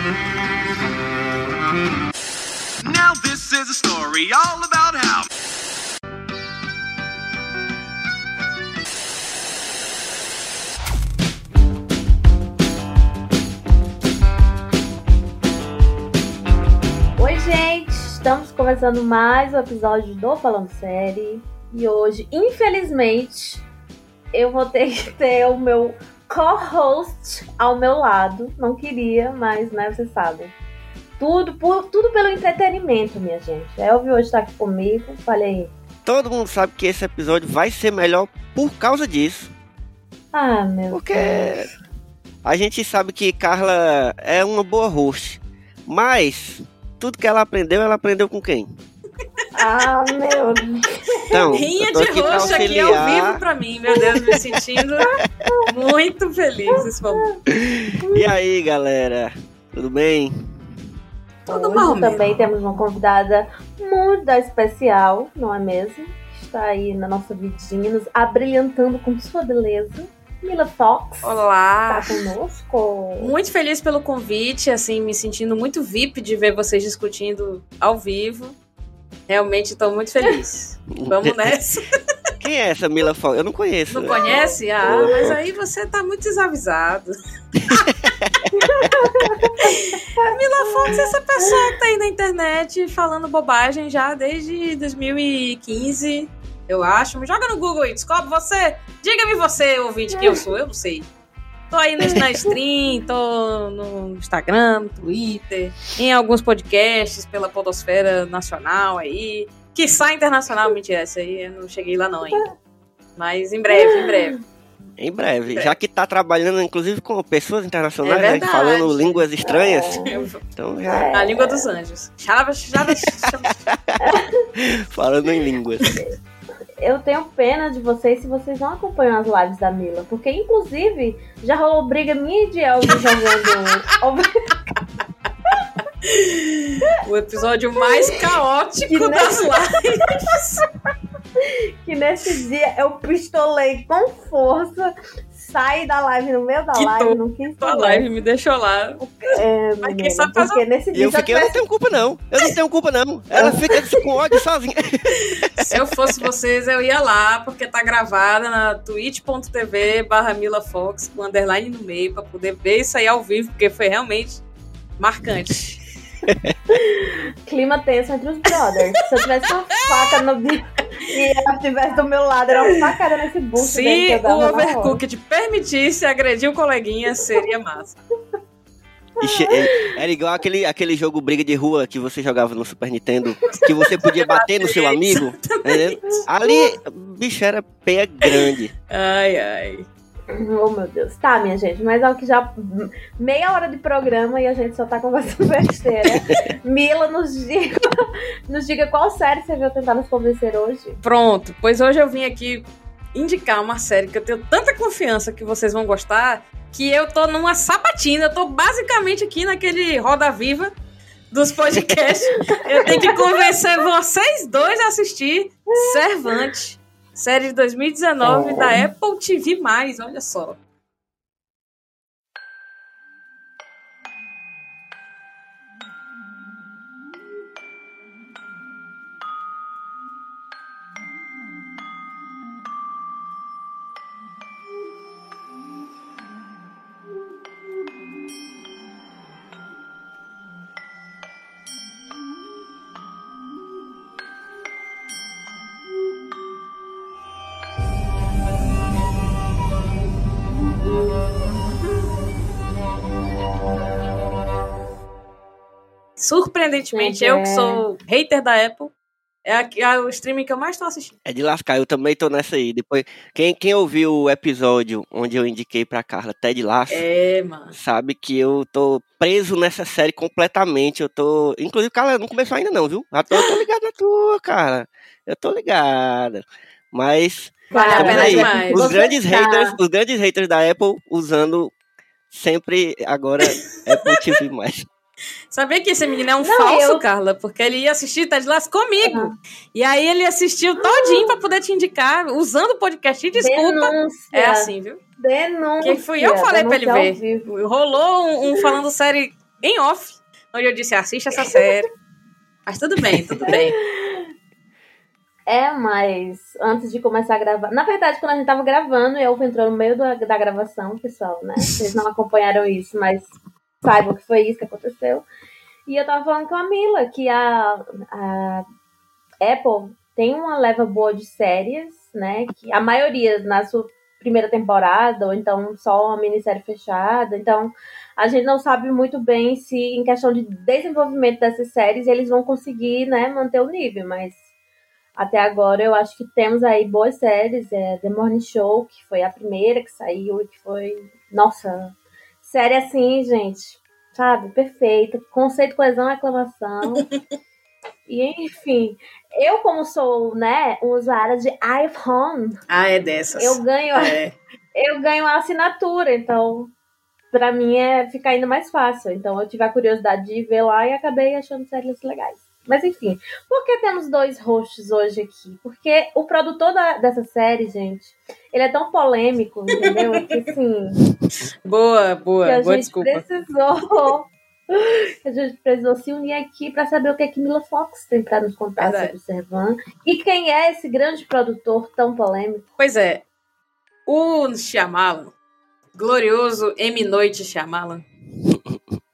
Now this is a story all about how. Oi, gente! Estamos começando mais um episódio do Falando Série. E hoje, infelizmente, eu vou ter que ter o meu co-host ao meu lado. Não queria, mas, né, vocês sabem. Tudo, por, tudo pelo entretenimento, minha gente. Elvio hoje tá aqui comigo. Falei aí. Todo mundo sabe que esse episódio vai ser melhor por causa disso. Ah, meu Porque Deus. a gente sabe que Carla é uma boa host. Mas tudo que ela aprendeu, ela aprendeu com quem? Ah, meu Deus. Então, Rinha de roxo aqui ao auxiliar. vivo pra mim, meu Deus, me sentindo muito feliz nesse momento. E aí, galera? Tudo bem? Tudo Hoje mesmo. também temos uma convidada muito especial, não é mesmo? Está aí na nossa vidinha, nos abrilhantando com sua beleza. Mila Fox Olá! está conosco. Muito feliz pelo convite, assim, me sentindo muito VIP de ver vocês discutindo ao vivo. Realmente estou muito feliz. Vamos nessa. Quem é essa Mila Fox? Eu não conheço. Não conhece? Ah, mas aí você tá muito desavisado. Mila Fox é essa pessoa que tá aí na internet falando bobagem já desde 2015, eu acho. Me joga no Google aí, descobre você. Diga-me você, ouvinte, que eu sou, eu não sei. Tô aí no, na stream, tô no Instagram, no Twitter, em alguns podcasts pela Podosfera Nacional aí. Que sai internacional, mentira, essa aí eu não cheguei lá não ainda. Mas em breve, em breve. Em breve. Já que tá trabalhando, inclusive, com pessoas internacionais, É né, falando línguas estranhas. Então já A língua dos anjos. Xalaba, xalaba, xalaba. falando em línguas. Eu tenho pena de vocês se vocês não acompanham as lives da Mila, porque inclusive já rolou briga minha e de Elvio jogando. O episódio mais caótico Que das lives. que nesse dia eu pistolei com força, saí da live no meio da Que live, não quis A saber. live me deixou lá. É, Mas quem sabe faz porque nesse dia eu fiquei, eu não tenho culpa não. Eu não tenho culpa não. Ela fica com ódio sozinha. Se eu fosse vocês, eu ia lá, porque tá gravada na twitch.tv barra Mila Fox, com underline no meio, pra poder ver isso aí ao vivo, porque foi realmente marcante. clima tenso entre os brothers. Se eu tivesse uma faca no bico e ela estivesse do meu lado, era uma facada nesse bucho Se o. Overcooked permitisse agredir o coleguinha, seria massa. Ixi, é- Era igual aquele, aquele jogo briga de rua que você jogava no Super Nintendo, que você podia bater no seu amigo. Ali, bicho, era peia grande. Ai, ai. Oh, meu Deus. Tá, minha gente, mas é o que já. Meia hora de programa e a gente só tá conversando besteira. Mila, nos diga, nos diga qual série você veio tentar nos convencer hoje. Pronto, pois hoje eu vim aqui indicar uma série que eu tenho tanta confiança que vocês vão gostar, que eu tô numa sabatina, eu tô basicamente aqui naquele Roda Viva dos podcasts. eu tenho que convencer vocês dois a assistir Servante, série de 2019 da Apple TV+, olha só. Surpreendentemente, eu é. que sou hater da Apple, é, a- é o streaming que eu mais tô assistindo. É de lascar, eu também tô nessa aí. Depois, quem, quem ouviu o episódio onde eu indiquei pra Carla Ted Lasso, É, mano. sabe que eu tô preso nessa série completamente. Eu tô. Inclusive, Carla, não começou ainda, não, viu? Já tô, eu tô ligado na tua, cara. Eu tô ligada. Mas. Vale a tá pena aí? demais. Os Você grandes tá- haters, os grandes haters da Apple usando sempre agora Apple TV+. Sabia que esse menino é um Não, falso, eu- Carla? Porque ele ia assistir Ted Lasso comigo. E aí ele assistiu todinho pra poder te indicar, usando o podcast. E desculpa. Denúncia. É assim, viu? Denúncia. Que fui eu que falei pra ele ver. Rolou um, um falando série em off, onde eu disse: assista essa série. Mas tudo bem, tudo bem. É, mas antes de começar a gravar. Na verdade, quando a gente tava gravando, eu entrou no meio da, da gravação, pessoal, né? Vocês não acompanharam isso, mas saibam que foi isso que aconteceu. E eu tava falando com a Mila que a, a Apple tem uma leva boa de séries, né? Que a maioria na sua primeira temporada, ou então só uma minissérie fechada. Então, a gente não sabe muito bem se, em questão de desenvolvimento dessas séries, eles vão conseguir, né, manter o nível, mas até agora eu acho que temos aí boas séries. É The Morning Show, que foi a primeira que saiu e que foi. Nossa, série assim, gente, sabe? Perfeita. Conceito, coesão, aclamação. e enfim, eu, como sou, né, usuária de iPhone. Ah, é dessas. Eu ganho, é. eu ganho a assinatura, então para mim é ficar ainda mais fácil. Então eu tive a curiosidade de ver lá e acabei achando séries legais. Mas enfim, por que temos dois hosts hoje aqui? Porque o produtor da, dessa série, gente, ele é tão polêmico, entendeu? que assim. Boa, boa, que a boa gente desculpa. precisou. A gente precisou se unir aqui para saber o que é que Mila Fox tem para nos contar Verdade. sobre o Servan. E quem é esse grande produtor tão polêmico? Pois é. O Shyamalan, glorioso M. Noite Shyamalan,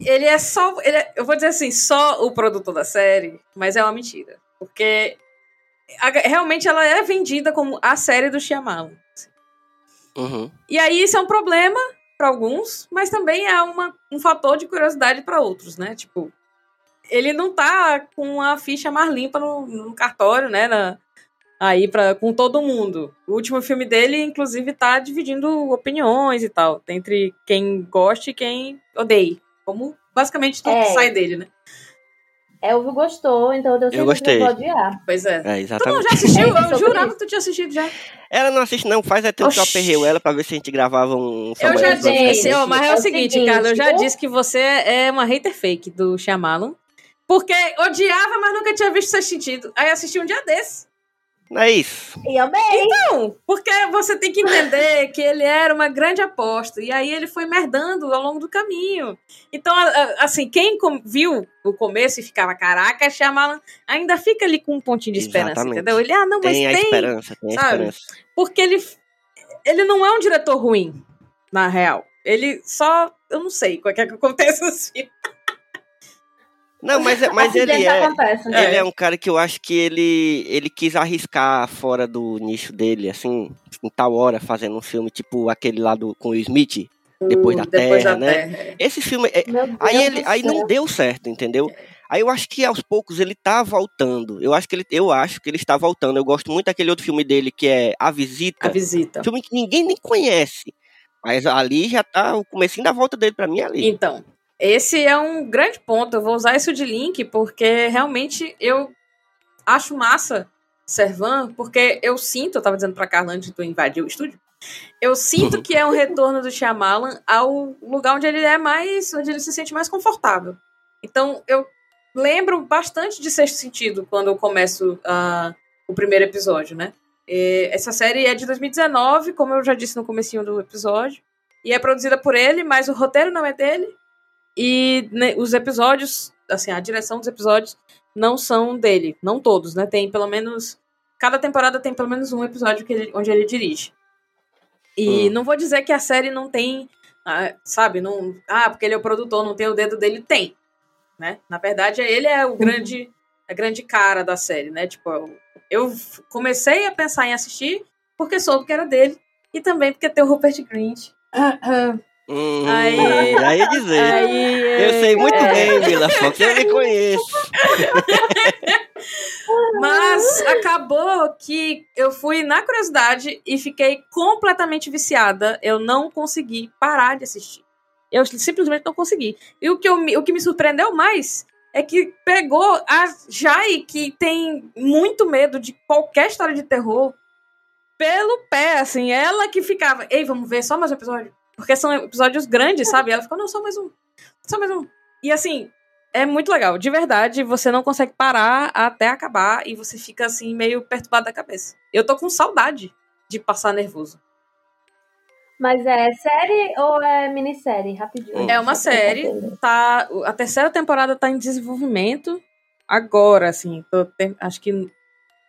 ele é só. Ele é- eu vou dizer assim, só o produtor da série, mas é uma mentira. Porque a- realmente ela é vendida como a série do Shyamalan. Uhum. E aí isso é um problema para alguns, mas também é uma, um fator de curiosidade para outros, né? Tipo, ele não tá com a ficha mais limpa no, no cartório, né? Na- aí pra, com todo mundo. O último filme dele, inclusive, tá dividindo opiniões e tal, entre quem gosta e quem odeia. Como basicamente tudo que É. sai dele, né? Elvio gostou, então eu gostei. que eu odiar. Pois é. É, Tu não exatamente. já assistiu? É Eu sobre jurava que tu tinha assistido já. Ela não assiste, não. Faz é tempo que eu Oxi. aperrei ela pra ver se a gente gravava um Eu já disse, ó, mas é, é o o seguinte, seguinte, Carla, eu já eu- disse que você é uma hater fake do Shyamalan. Porque odiava, mas nunca tinha visto seu sentido. Aí assisti um dia desse. Não é isso. E amei! Não, porque você tem que entender que ele era uma grande aposta. E aí ele foi merdando ao longo do caminho. Então, assim, quem viu o começo e ficava, caraca, Shyamalan, ainda fica ali com um pontinho de esperança, Exatamente. entendeu? Ele, ah, não, mas Tem tem. a esperança, tem a sabe? esperança. Porque ele, ele não é um diretor ruim, na real. Ele só. Eu não sei o que é que acontece assim. Não, mas, é- mas ele Acidentes é. acontecem, né? Ele é um cara que eu acho que ele, ele quis arriscar fora do nicho dele, assim, em tal hora, fazendo um filme tipo aquele lá do, com o Smith, Depois da Depois Terra, da né? Terra. Esse filme, é- aí, ele, aí céu. não deu certo, entendeu? Aí eu acho que aos poucos ele tá voltando. Eu acho que ele, eu acho que ele está voltando. Eu gosto muito daquele outro filme dele que é A Visita. A visita. Filme que ninguém nem conhece. Mas ali já tá o comecinho da volta dele pra mim ali. Então, esse é um grande ponto. Eu vou usar isso de link porque realmente eu acho massa Servan, porque eu sinto, eu tava dizendo pra Carla antes de tu invadir o estúdio, eu sinto que é um retorno do Shyamalan ao lugar onde ele é mais, onde ele se sente mais confortável. Então, eu lembro bastante de Sexto Sentido quando eu começo ah, o primeiro episódio, né? E essa série é de 2019, como eu já disse no comecinho do episódio, e é produzida por ele, mas o roteiro não é dele, e né, os episódios, assim, a direção dos episódios não são dele, não todos, né? Tem pelo menos cada temporada tem pelo menos um episódio que ele- onde ele dirige. E Hum. não vou dizer que a série não tem, ah, sabe, não, ah, porque ele é o produtor, não tem o dedo dele, tem, né? Na verdade, ele é o grande a grande cara da série, né? Tipo, eu, comecei a pensar em assistir porque soube que era dele e também porque tem o Rupert Grint. Uhum, Aí- ia dizer. Aí, eu sei muito é, bem, Mila Fox, eu lhe conheço. Mas acabou que eu fui na curiosidade e fiquei completamente viciada. Eu não consegui parar de assistir. Eu simplesmente não consegui. E o que, eu, me- o que me surpreendeu mais é que pegou a Jai, que tem muito medo de qualquer história de terror, pelo pé, assim. Ela que ficava, ei, vamos ver só mais um episódio. Porque são episódios grandes, sabe? Ela ficou, não, só mais um. Só mais um. E assim, é muito legal. De verdade, você não consegue parar até acabar e você fica assim, meio perturbado da cabeça. Eu tô com saudade de passar nervoso. Mas é série ou é minissérie? Rapidinho. É uma série. Tá, a terceira temporada tá em desenvolvimento agora, assim. tô acho que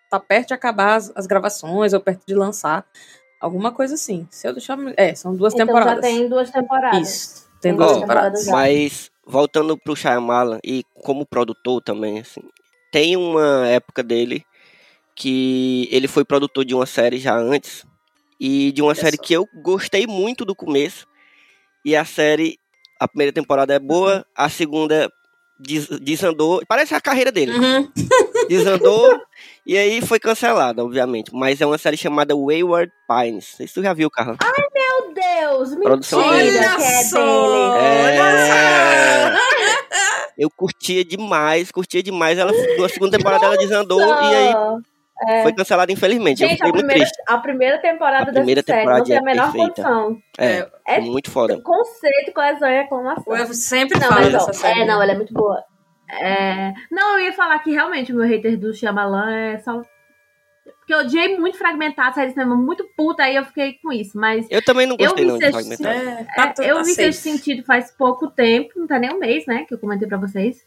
tá perto de acabar as, as gravações ou perto de lançar. Alguma coisa assim. Se eu deixar. É, são duas Então temporadas. já tem duas temporadas. Isso. Tem Tem duas duas temporadas. temporadas já. Mas voltando pro Shyamalan e como produtor também, assim, tem uma época dele que ele foi produtor de uma série já antes e de uma Olha série só. que eu gostei muito do começo e a série a primeira temporada é boa, a segunda des- desandou, parece a carreira dele, Uhum. desandou e aí foi cancelada, obviamente, mas é uma série chamada Wayward Pines. Não sei se tu já viu, Carla. Meu Deus, mentira Produção. Olha é só! dele. É. Eu curtia demais, curtia demais. Ela, na segunda temporada ela desandou e aí Nossa. foi cancelada, infelizmente. Gente, a primeira, a primeira temporada A primeira dessa série temporada não tem a é menor perfeita. condição. É, É muito foda. Conceito, coesão e aclamação. Eu sempre Não, falo dessa série. é, não, ela é muito boa. É, Não, eu ia falar que realmente o meu hater do Shyamalan é só... Porque eu odiei muito fragmentado, série de cinema muito puta, aí eu fiquei com isso. Mas Eu também não gostei vi não de sexto fragmentado. É, É, tá tudo- eu tá vi safe. esse sentido faz pouco tempo, não tá nem um mês, né? Que eu comentei pra vocês.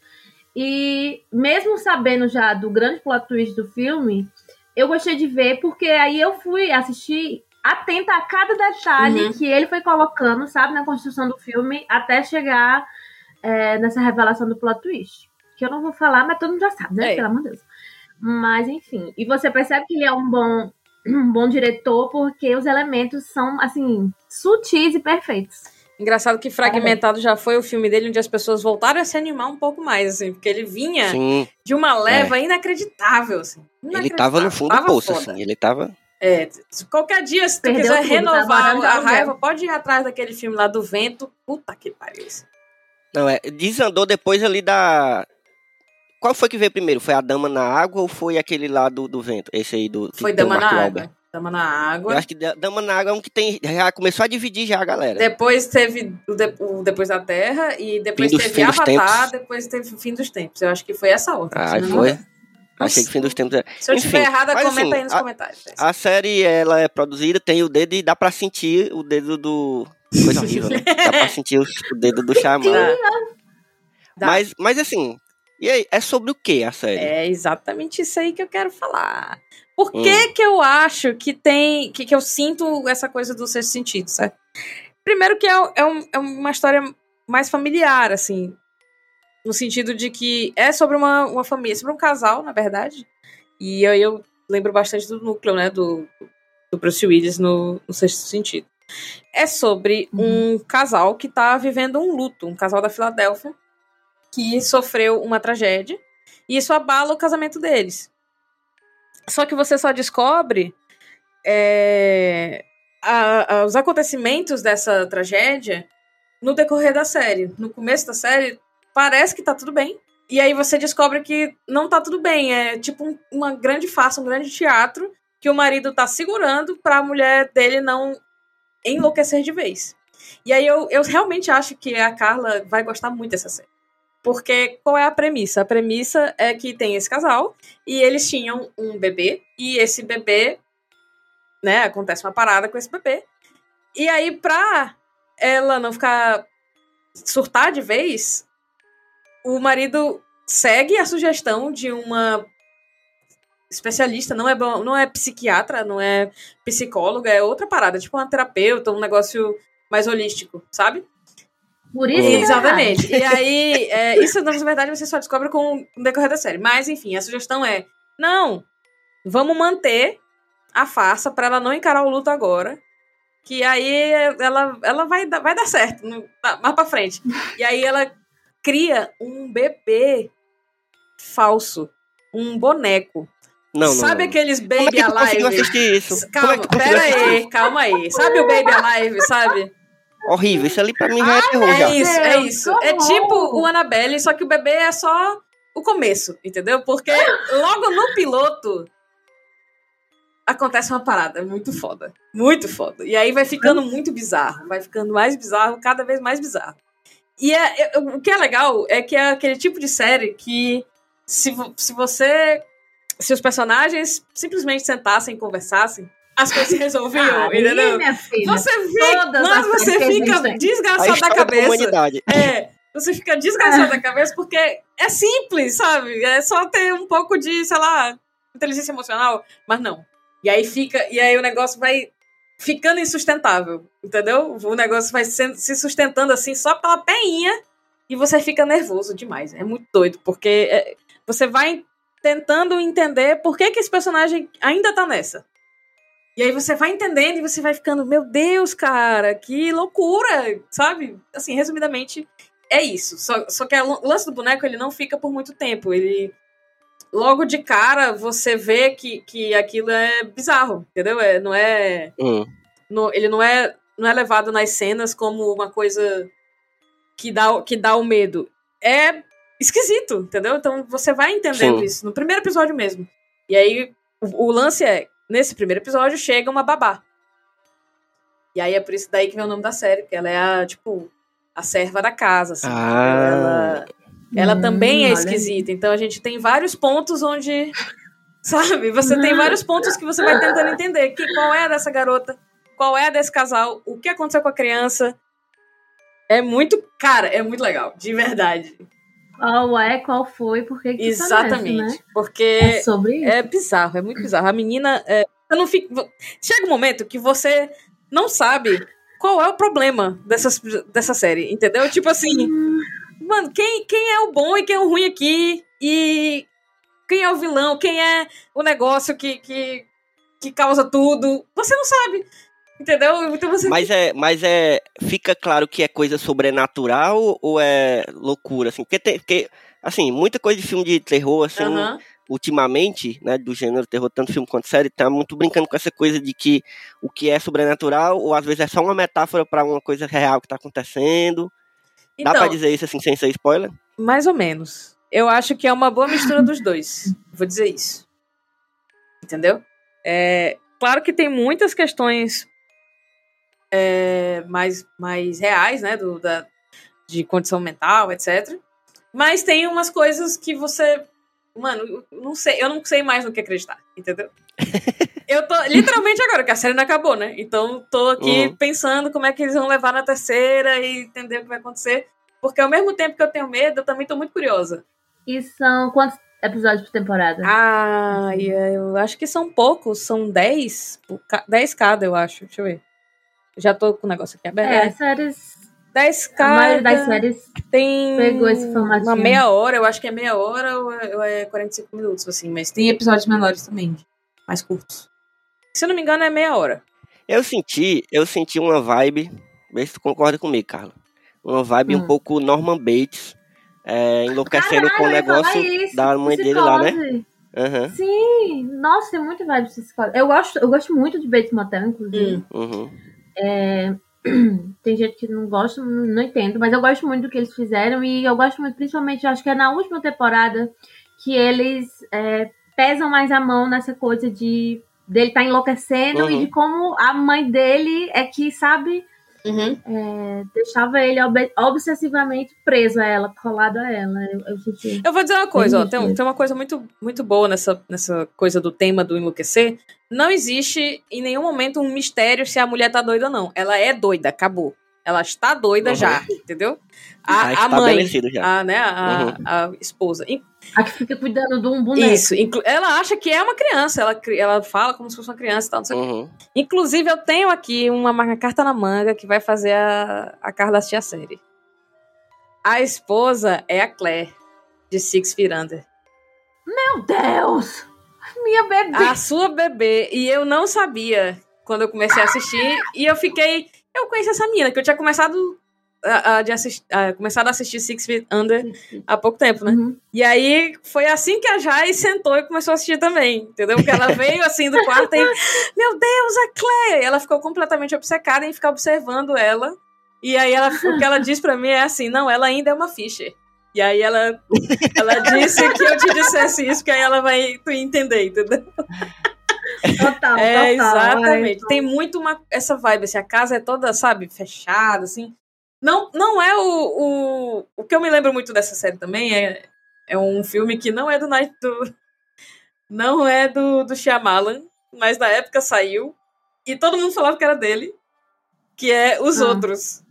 E mesmo sabendo já do grande plot twist do filme, eu gostei de ver, porque aí eu fui assistir atenta a cada detalhe Uhum. que ele foi colocando, sabe, na construção do filme, até chegar é, nessa revelação do plot twist. Que eu não vou falar, mas todo mundo já sabe, né? É. Pelo amor de Deus. Mas, enfim. E você percebe que ele é um bom, um bom diretor, porque os elementos são, assim, sutis e perfeitos. Engraçado que Fragmentado já foi o filme dele onde as pessoas voltaram a se animar um pouco mais, assim, porque ele vinha Sim, de uma leva inacreditável, assim. ele tava no fundo do Tava poço, foda. assim. Ele tava. É, qualquer dia, se tu Perdeu quiser tudo, tá renovar de a raiva, pode ir atrás daquele filme lá do vento. Puta que pariu. Não, é. Desandou depois ali da. Qual foi que veio primeiro? Foi a Dama na Água ou foi aquele lá do, do vento? Esse aí do. Foi o Dama na Mark Água. Dama na Água. Eu acho que da- Dama na Água é um que tem. Já começou a dividir já a galera. Depois teve o, de- o Depois da Terra e depois dos- teve Avatar, Tempos. depois teve o Fim dos Tempos. Eu acho que foi essa outra. Ah, foi? Achei que fim dos tempos. é- Se eu Enfim, estiver errada, comenta assim, aí nos a- comentários. A série, ela é produzida, tem o dedo e dá pra sentir o dedo do... Coisa horrível, né? Dá pra sentir o, o dedo do Xamã. Mas, mas assim, e aí, é sobre o que a série? É exatamente isso aí que eu quero falar. Por Hum. que que eu acho que tem... Que, que eu sinto essa coisa do sexto sentido, certo? Primeiro que é, é, um- é uma história mais familiar, assim. No sentido de que é sobre uma, uma família, sobre um casal, na verdade. E aí eu lembro bastante do núcleo, né? Do, do Bruce Willis no, no sexto sentido. É sobre um casal que tá vivendo um luto. Um casal da Filadélfia que sofreu uma tragédia. E isso abala o casamento deles. Só que você só descobre é, a- a- os acontecimentos dessa tragédia no decorrer da série. No começo da série, parece que tá tudo bem. E aí você descobre que não tá tudo bem. É tipo um- uma grande farsa, um grande teatro que o marido tá segurando pra mulher dele não enlouquecer de vez. E aí eu, eu realmente acho que a Carla vai gostar muito dessa série. Porque qual é a premissa? A premissa é que tem esse casal e eles tinham um bebê e esse bebê, né, acontece uma parada com esse bebê. E aí pra ela não ficar surtar de vez, o marido segue a sugestão de uma especialista, não é bom- não é psiquiatra, não é psicóloga, é outra parada, tipo uma terapeuta, um negócio mais holístico, sabe? Por isso que Exatamente. E aí, é, isso na verdade você só descobre com o decorrer da série. Mas, enfim, a sugestão é: não, vamos manter a farsa pra ela não encarar o luto agora. Que aí ela, ela vai, dar, vai dar certo, no- tá, mais pra frente. E aí ela cria um bebê falso, um boneco. Não, não. Sabe não. aqueles Como é Baby que tu Alive? assistir isso? Como é Calma, conseguiu pera aí, calma aí. Sabe o Baby Alive, sabe? Horrível, isso ali pra mim já é terror já. É isso, é isso. É tipo o Annabelle, só que o bebê é só o começo, entendeu? Porque logo no piloto acontece uma parada muito foda. Muito foda. E aí vai ficando muito bizarro. Vai ficando mais bizarro, cada vez mais bizarro. E é, é- o que é legal é que é aquele tipo de série que se, se você. Se os personagens simplesmente sentassem e conversassem, as coisas se resolviam, Ah, aí, entendeu? minha filha. Você fica, mas as você fica desgraçado da da cabeça. humanidade. É, você fica desgraçado da cabeça porque é simples, sabe? É só ter um pouco de, sei lá, inteligência emocional, mas não. E aí fica, e aí o negócio vai ficando insustentável, entendeu? O negócio vai sendo- se sustentando assim só pela peinha e você fica nervoso demais. É muito doido, porque é, você vai tentando entender por que, que esse personagem ainda tá nessa. E aí você vai entendendo e você vai ficando, meu Deus, cara, que loucura, sabe? Assim, resumidamente, é isso. Só, só que o lance do boneco, ele não fica por muito tempo. Ele. Logo de cara, você vê que, que aquilo é bizarro, entendeu? É, não é. Hum. no- ele não é, não é levado nas cenas como uma coisa que dá, que dá o medo. É esquisito, entendeu? Então você vai entendendo Sim. isso no primeiro episódio mesmo. E aí o, o lance é, nesse primeiro episódio chega uma babá. E aí é por isso daí que vem o nome da série, porque ela é a, tipo, a serva da casa, assim. Ah. Ela, ela Hum, também é esquisita. Então a gente tem vários pontos onde. Sabe? Você tem vários pontos que você vai tentando entender. Que, qual é a dessa garota? Qual é a desse casal? O que aconteceu com a criança? É muito. Cara, é muito legal. De verdade. Qual é, qual foi, por que tá nessa, Exatamente. né? Porque. É sobre isso. É bizarro, é muito bizarro. A menina. É, eu não fico, chega um momento que você não sabe qual é o problema dessas, dessa série, entendeu? Tipo assim, mano, quem, quem é o bom e quem é o ruim aqui? E quem é o vilão? Quem é o negócio que, que, que causa tudo? Você não sabe. Entendeu? Então você. Mas é, mas é. Fica claro que é coisa sobrenatural ou é loucura, assim? Porque tem. Porque, assim, muita coisa de filme de terror, assim, Aham. ultimamente, né, do gênero terror, tanto filme quanto série, tá muito brincando com essa coisa de que o que é sobrenatural, ou às vezes é só uma metáfora pra uma coisa real que tá acontecendo. Dá Então, pra dizer isso assim sem ser spoiler? Mais ou menos. Eu acho que é uma boa mistura dos dois. Vou dizer isso. Entendeu? É, claro que tem muitas questões é, mais, mais reais, né? Do, da, de condição mental, etc. Mas tem umas coisas que você. Mano, eu não sei, eu não sei mais no que acreditar, entendeu? Eu tô. Literalmente agora, que a série não acabou, né? Então tô aqui Uhum. pensando como é que eles vão levar na terceira e entender o que vai acontecer. Porque ao mesmo tempo que eu tenho medo, eu também tô muito curiosa. E são quantos episódios por temporada? Ah, e eu acho que são poucos, são 10, por ca- 10 cada, eu acho. Deixa eu ver. Já tô com o negócio aqui aberto. é, as séries. 10 A cada. maioria das séries tem pegou esse formatinho. uma meia hora, eu acho que é meia hora ou é, ou é 45 minutos, assim. Mas tem episódios menores também, mais curtos. Se eu não me engano, é meia hora. Eu senti, eu senti uma vibe, vê se tu concorda comigo, Carla. Uma vibe um Hum. pouco Norman Bates, é, enlouquecendo com o Caralho, ia falar negócio isso, da mãe dele lá, né? psicose. Aham, Sim, nossa, tem muito vibe de psicose. Eu gosto, eu gosto muito de Bates Motel, inclusive. Hum. uhum. Tem gente que não gosta, não, entendo, mas eu gosto muito do que eles fizeram e eu gosto muito, principalmente, acho que é na última temporada que eles é, pesam mais a mão nessa coisa de dele estar enlouquecendo Uhum. e de como a mãe dele é que, sabe, Uhum. é, deixava ele ob- obsessivamente preso a ela, colado a ela. Eu, eu senti. Eu vou dizer uma coisa, ó, tem, tem uma coisa muito, muito boa nessa, nessa coisa do tema do enlouquecer. Não existe em nenhum momento um mistério se a mulher tá doida ou não. Ela é doida, acabou. Ela está doida Uhum. já, entendeu? Tá A, a mãe, já. a, né, a, Uhum. a esposa. A que fica cuidando de um boneco. Isso, ela acha que é uma criança, ela, ela fala como se fosse uma criança e tal, não sei o quê. Uhum. Inclusive, eu tenho aqui uma, uma carta na manga que vai fazer a, a Carla assistir a série. A esposa é a Claire, de Six Feet Under. Meu Deus! Minha bebê! A sua bebê. E eu não sabia quando eu comecei a assistir. E eu fiquei. Eu conheci essa menina, que eu tinha começado a, a- de assistir, a- começado a assistir Six Feet Under há pouco tempo, né? Uhum. E aí foi assim que a Jai sentou e começou a assistir também, entendeu? Porque ela veio assim do quarto e, meu Deus, a Claire! Ela ficou completamente obcecada em ficar observando ela. E aí ela, o que ela disse pra mim é assim: não, ela ainda é uma Fischer. E aí ela, ela disse que eu te dissesse isso, que aí ela vai tu entender, entendeu? Total, É, total. exatamente. Tem muito uma, essa vibe, assim, a casa é toda, sabe, fechada, assim. Não, não é o, o. O que eu me lembro muito dessa série também é, é um filme que não é do Night do. Não é do, do Shyamalan, mas na época saiu. E todo mundo falava que era dele, que é Os Ah. Outros.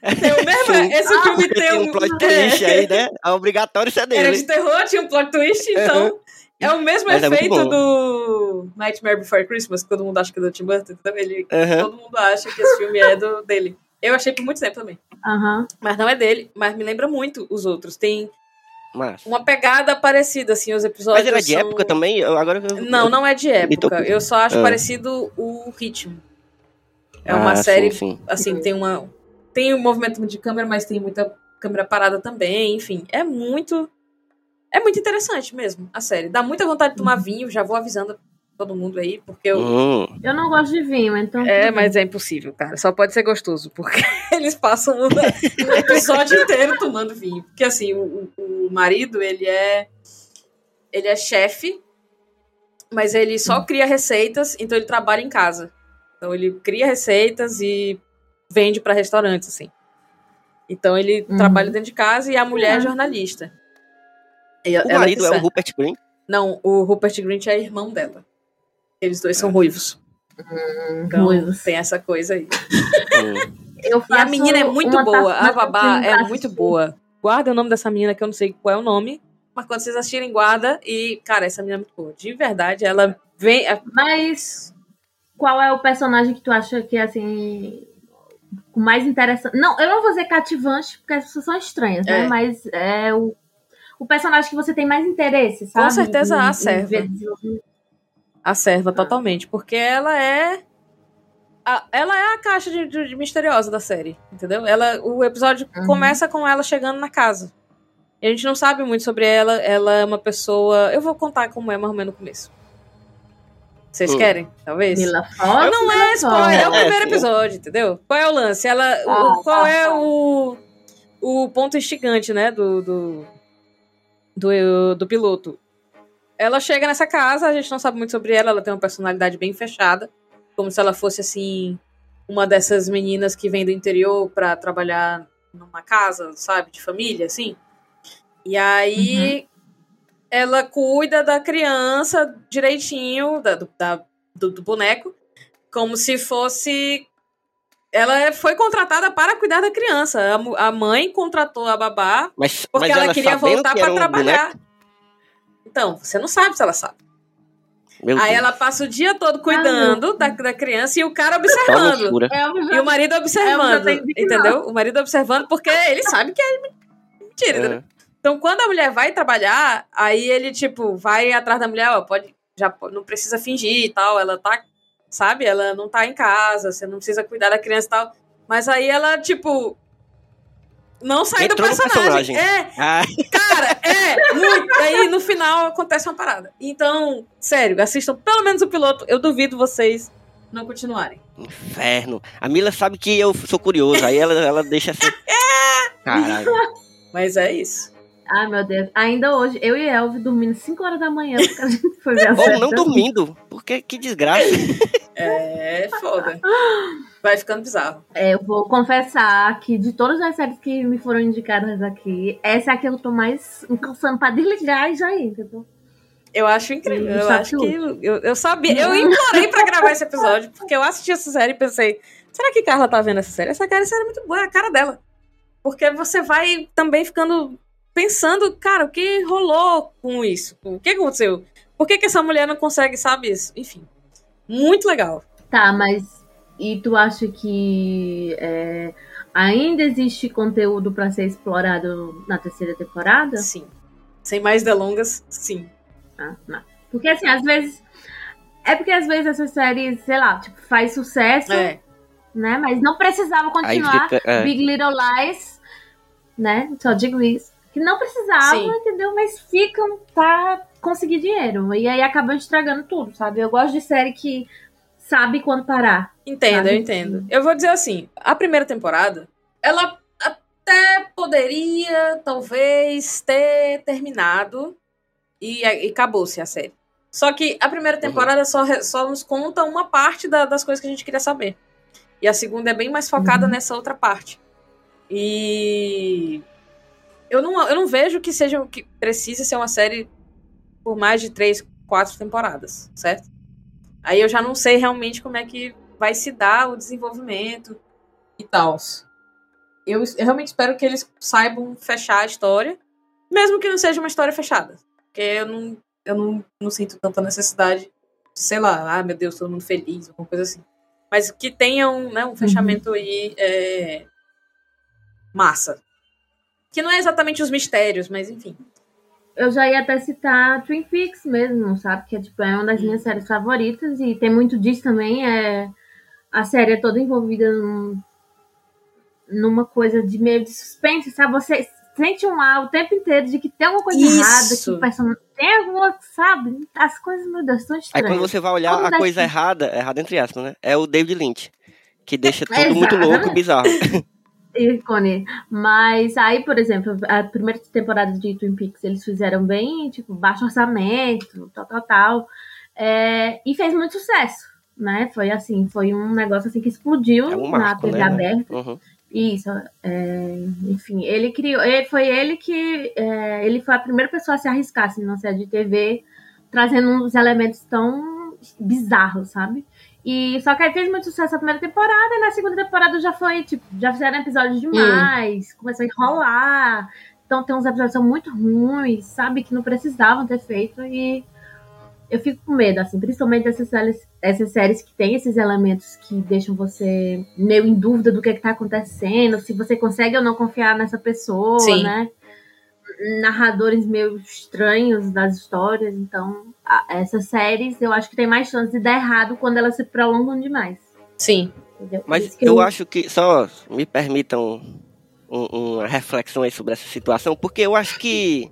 Tem o mesmo, Sim. esse filme Porque tem tem um, um plot twist é, aí, né? É obrigatório ser Era dele. de terror, tinha um plot twist, então é o mesmo Mas é efeito bom. do Nightmare Before Christmas, que todo mundo acha que é do Tim Burton, então ele, Aham. todo mundo acha que esse filme é do, dele. Eu achei por muito tempo também. Aham. Mas não é dele, mas me lembra muito os outros. Tem Mas, uma pegada parecida, assim, os episódios. mas ele é de são- época também? Eu, agora eu- Não, não é de época. Eu só acho Ah. parecido o ritmo. É uma Ah, sim, série, sim. assim, tem uma. Tem um movimento de câmera, mas tem muita câmera parada também. Enfim, é muito. É muito interessante mesmo, a série. Dá muita vontade de tomar vinho, já vou avisando todo mundo aí, porque eu. Hum, Eu não gosto de vinho, então. É, mas é impossível, cara. Só pode ser gostoso, porque eles passam o o episódio inteiro tomando vinho. Porque assim, o, o- o marido, ele é. Ele é chefe, mas ele só cria receitas, então ele trabalha em casa. Então ele cria receitas e vende pra restaurantes, assim. Então ele Uhum. trabalha dentro de casa e a mulher é É. jornalista. E o ela marido é o. Rupert Green? Não, o Rupert Grint é irmão dela. Eles dois são ruivos. Então, Ruivos. tem essa coisa aí. Eu E a menina é muito boa. A babá é muito boa. Guarda o nome dessa menina, que eu não sei qual é o nome. Mas quando vocês assistirem, guarda. E, cara, essa menina é muito boa. De verdade, ela vem. é- Mas qual é o personagem que tu acha que assim o mais interessante? Não, eu não vou dizer cativante porque as pessoas são estranhas, É. né? Mas é o, o personagem que você tem mais interesse, sabe? certeza, Em- a em Serva. desenvolvimento. A serva totalmente. Porque ela é. a- ela é a caixa de, de- de misteriosa da série. Entendeu? Ela, o episódio Uhum. começa com ela chegando na casa. E a gente não sabe muito sobre ela. Ela é uma pessoa. Eu vou contar como é mais ou menos no começo. Vocês Hum. querem? Talvez? Mila Fox, Não Mila é spoiler, é o É, primeiro episódio, entendeu? Qual é o lance? Ela, o- Ah, qual tá, é tá. o, o ponto instigante, né, do, do, do, do piloto? Ela chega nessa casa, a gente não sabe muito sobre ela, ela tem uma personalidade bem fechada, como se ela fosse, assim, uma dessas meninas que vem do interior pra trabalhar numa casa, sabe, de família, assim. E aí ela cuida da criança direitinho, da, do, da- do, do boneco, como se fosse. Ela é- foi contratada para cuidar da criança. A, a mãe contratou a babá Mas, porque mas ela, ela queria voltar que para um trabalhar. boneco? Então, você não sabe se ela sabe. Meu Aí Deus, ela passa o dia todo cuidando da, da criança e o cara só observando. É o E o marido observando, É, já tenho entendeu? O marido observando porque ele sabe que é mentira, entendeu? É. Então, quando a mulher vai trabalhar, aí ele, tipo, vai atrás da mulher, ó, pode, já não precisa fingir e tal, ela tá, sabe? Ela não tá em casa, você não precisa cuidar da criança e tal. Mas aí ela, tipo, não sai do Entrou no personagem. personagem. É, Ah, cara, é, muito. Aí no final acontece uma parada. Então, sério, assistam pelo menos o piloto. Eu duvido vocês não continuarem. inferno. A Mila sabe que eu sou curioso, aí ela, ela deixa assim. Caralho. Mas é isso. Ai, meu Deus. Ainda hoje, eu e Elvio dormindo 5 horas da manhã porque a gente foi ver a Ou série. não dormindo, porque que desgraça. É foda. Vai ficando bizarro. É, eu vou confessar que de todas as séries que me foram indicadas aqui, essa é a que eu tô mais encalçando pra desligar e já ir, entendeu? Eu acho incrível. Hum, Eu sabe acho tudo. que. Eu, eu sabia. Eu implorei pra gravar esse episódio, porque eu assisti essa série e pensei: será que Carla tá vendo essa série? Essa cara, essa série é muito boa, é a cara dela. Porque você vai também ficando pensando, cara, o que rolou com isso? O que aconteceu? Por que, que essa mulher não consegue, sabe isso? Enfim. Muito legal. Tá, mas e tu acha que é, ainda existe conteúdo pra ser explorado na terceira temporada? Sim. Sem mais delongas, sim. Ah, não. Porque assim, às vezes. É porque às vezes essas séries, sei lá, tipo, faz sucesso, É. né? Mas não precisava continuar. fica. é. Big Little Lies, né? Só digo isso. Que não precisavam, Sim. entendeu? Mas ficam pra conseguir dinheiro. E aí acabam estragando tudo, sabe? Eu gosto de série que sabe quando parar. Entendo, Sabe? eu entendo. Eu vou dizer assim, a primeira temporada, ela até poderia, talvez, ter terminado e, e acabou-se a série. Só que a primeira temporada só, re- só nos conta uma parte da- das coisas que a gente queria saber. E a segunda é bem mais focada Uhum. nessa outra parte. E eu não, eu não vejo que seja que precise ser uma série por mais de três, quatro temporadas, certo? Aí eu já não sei realmente como é que vai se dar o desenvolvimento e tal. Eu, eu realmente espero que eles saibam fechar a história, mesmo que não seja uma história fechada. Porque eu não, eu não, não sinto tanta necessidade, sei lá, ah, meu Deus, todo mundo feliz, alguma coisa assim. Mas que tenha um, né, um fechamento aí é, massa. Que não é exatamente os mistérios, mas enfim. Eu já ia até citar Twin Peaks mesmo, sabe? Que é, tipo, é uma das minhas séries favoritas e tem muito disso também. É, a série é toda envolvida num, numa coisa de meio de suspense, sabe? Você sente um ar o tempo inteiro de que tem alguma coisa Isso. errada, que o personagem tem alguma, sabe? As coisas, meu Deus, são Aí estranhas. quando você vai olhar Como a coisa errada, errada entre aspas, né? É o David Lynch. Que deixa tudo muito louco e bizarro. ícone. Mas aí, por exemplo, a primeira temporada de Twin Peaks eles fizeram bem, tipo, baixo orçamento, tal, tal, tal. É, e fez muito sucesso, né? Foi assim, foi um negócio assim que explodiu É um na marco, TV né? aberta. Uhum. Isso, é, enfim, ele criou, ele, foi ele que, é, ele foi a primeira pessoa a se arriscar assim, numa série de TV, trazendo uns elementos tão bizarros, sabe? E só que aí fez muito sucesso a primeira temporada, e na segunda temporada já foi, tipo, já fizeram episódios demais, começou a enrolar. Então tem uns episódios que são muito ruins, sabe? Que não precisavam ter feito. E eu fico com medo, assim, principalmente dessas séries, essas séries que tem esses elementos que deixam você meio em dúvida do que, é que tá acontecendo, se você consegue ou não confiar nessa pessoa, Sim. né? Narradores meio estranhos das histórias, então a- essas séries eu acho que tem mais chance de dar errado quando elas se prolongam demais. Sim. entendeu? Mas que eu acho que, só me permitam um- uma reflexão aí sobre essa situação, porque eu acho que,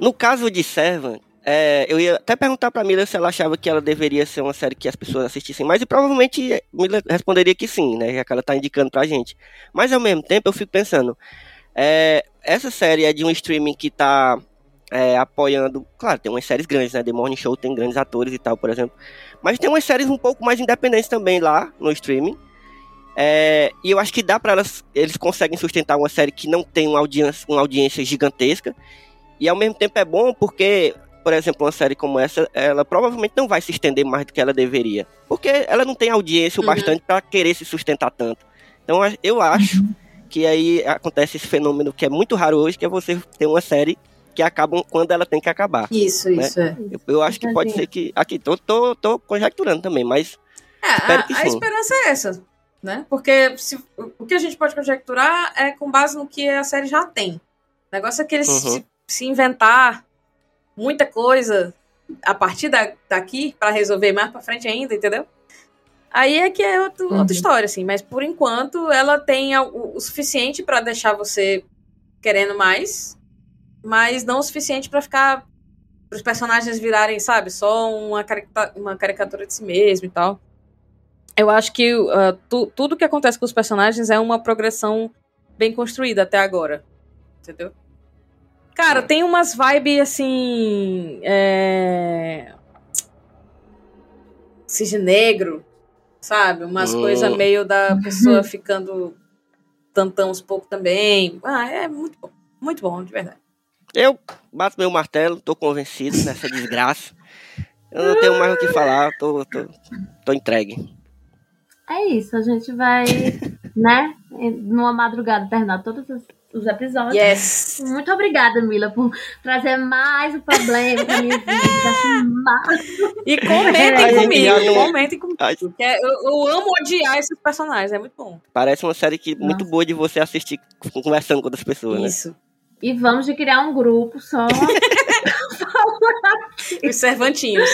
no caso de Servant, é, eu ia até perguntar pra Mila se ela achava que ela deveria ser uma série que as pessoas assistissem mais, e provavelmente Mila responderia que sim, né, já que ela tá indicando pra gente. Mas ao mesmo tempo eu fico pensando, é, essa série é de um streaming que tá é, apoiando, claro, tem umas séries grandes, né, The Morning Show tem grandes atores e tal, por exemplo, mas tem umas séries um pouco mais independentes também lá no streaming. É, e eu acho que dá para elas, eles conseguem sustentar uma série que não tem uma audiência, uma audiência gigantesca. E ao mesmo tempo é bom porque, por exemplo, uma série como essa, ela provavelmente não vai se estender mais do que ela deveria. Porque ela não tem audiência o Uhum. bastante para querer se sustentar tanto. Então eu acho que aí acontece esse fenômeno que é muito raro hoje, que é você ter uma série que acaba quando ela tem que acabar. Isso, Né? isso, é. Eu, eu acho que pode ser que. Aqui, tô, tô, tô conjecturando também, mas É, Espero a, que a esperança é essa, né? Porque se- o que a gente pode conjecturar é com base no que a série já tem. O negócio é que eles Uhum. se, se inventar muita coisa a partir da, daqui pra resolver mais pra frente ainda, entendeu? Aí é que é outro- Uhum. outra história, assim. Mas por enquanto ela tem o, o suficiente pra deixar você querendo mais, mas não o suficiente pra ficar os personagens virarem, sabe, só uma, carica- uma caricatura de si mesmo e tal. Eu acho que uh, tu- tudo que acontece com os personagens é uma progressão bem construída até agora. Entendeu? Cara, tem umas vibes assim. É... Cisne negro, sabe? Umas Hum. coisas meio da pessoa ficando tantão uns pouco também. Ah, é muito bom. Muito bom, de verdade. Eu bato meu martelo, tô convencido nessa desgraça. Eu não tenho mais o que falar, tô, tô, tô entregue. É isso, a gente vai, né, numa madrugada terminar todos os, os episódios. Yes! Muito obrigada, Mila, por trazer mais o problema pra minha vida. E comentem comigo, comentem comigo. Eu, eu amo odiar esses personagens, é muito bom. Parece uma série que muito boa de você assistir conversando com outras pessoas, né? Isso. E vamos de criar um grupo só. Os servantinhos.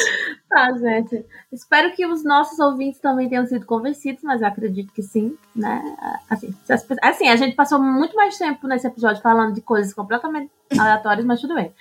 Tá, gente. Espero que os nossos ouvintes também tenham sido convencidos, mas eu acredito que sim, né? Assim, as assim, a gente passou muito mais tempo nesse episódio falando de coisas completamente aleatórias, mas tudo bem.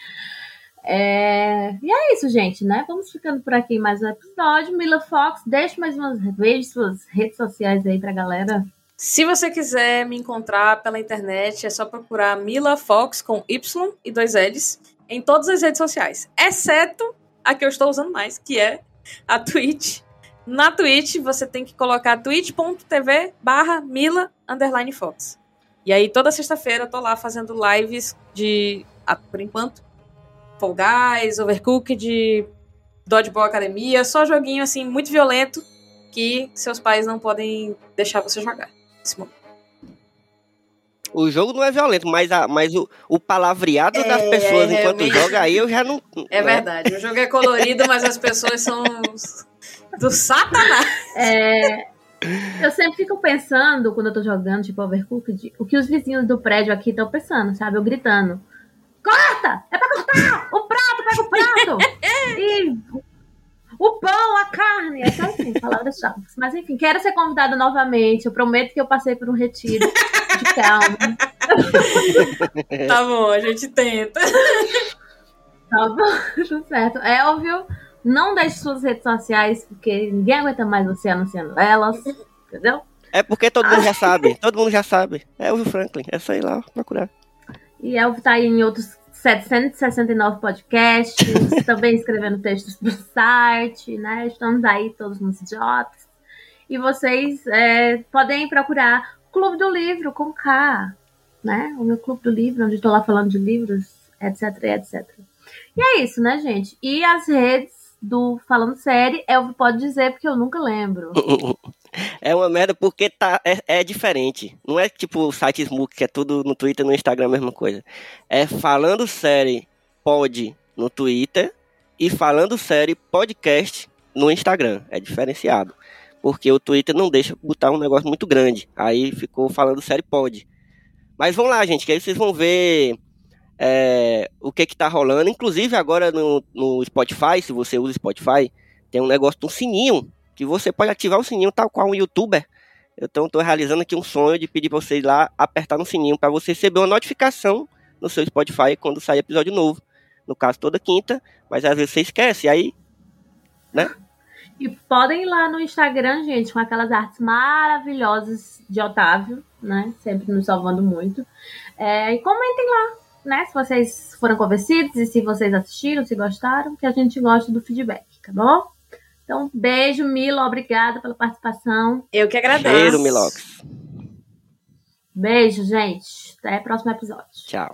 É, E é isso, gente, né? Vamos ficando por aqui mais um episódio. Mila Fox, deixe mais umas vezes suas redes sociais aí pra galera. Se você quiser me encontrar pela internet, é só procurar Mila Fox com Y e dois L's em todas as redes sociais, exceto a que eu estou usando mais, que é a Twitch. Na Twitch, você tem que colocar twitch.tv barra Mila underline Fox. E aí, toda sexta-feira, eu tô lá fazendo lives de, ah, por enquanto, Fall Guys, Overcooked, Dodgeball Academia, só joguinho assim muito violento que seus pais não podem deixar você jogar. nesse momento. O jogo não é violento, mas, a, mas o, o palavreado É, das pessoas é, enquanto realmente. joga aí eu já não. É né? verdade, o jogo é colorido, mas as pessoas são do satanás. É, eu sempre fico pensando, quando eu tô jogando, tipo, Overcooked, o que os vizinhos do prédio aqui estão pensando, sabe? Eu gritando. Corta! É pra cortar! O prato, pega o prato! e o pão, a carne! Então, assim, palavras chaves. Mas, enfim, quero ser convidada novamente. Eu prometo que eu passei por um retiro de calma. Tá bom, a gente tenta. Tá bom? Tudo certo. Elvio, não deixe suas redes sociais, porque ninguém aguenta mais você anunciando elas. Entendeu? É porque todo mundo já sabe. Todo mundo já sabe. É o Franklin. É só ir lá procurar. E Elvio tá aí em outros 769 podcasts, também escrevendo textos pro site, né? Estamos aí todos nos idiotas. E vocês é, podem procurar Clube do Livro com K, né? O meu Clube do Livro, onde estou lá falando de livros, etc, etc. E é isso, né, gente? E as redes do Falando Série, Elvio pode dizer, porque eu nunca lembro. É uma merda porque tá, é, é diferente. Não é tipo o site Smook, que é tudo no Twitter e no Instagram a mesma coisa. É falando série pod no Twitter e falando série podcast no Instagram. É diferenciado. Porque o Twitter não deixa botar um negócio muito grande. Aí ficou falando série pod. Mas vamos lá, gente, que aí vocês vão ver é, o que que tá rolando. Inclusive agora no, no Spotify, se você usa Spotify, tem um negócio de um sininho que você pode ativar o sininho tal qual um youtuber. Então estou realizando aqui um sonho de pedir para vocês lá apertar no sininho para você receber uma notificação no seu Spotify quando sair episódio novo. No caso toda quinta, mas às vezes você esquece, aí E podem ir lá no Instagram, gente, com aquelas artes maravilhosas de Otávio, né? Sempre nos salvando muito. É, e comentem lá, né? Se vocês foram convencidos e se vocês assistiram, se gostaram, que a gente gosta do feedback, tá bom? Então, beijo, Mila, obrigada pela participação. Eu que agradeço. cheiro, Milox. Beijo, gente. Até o próximo episódio. Tchau.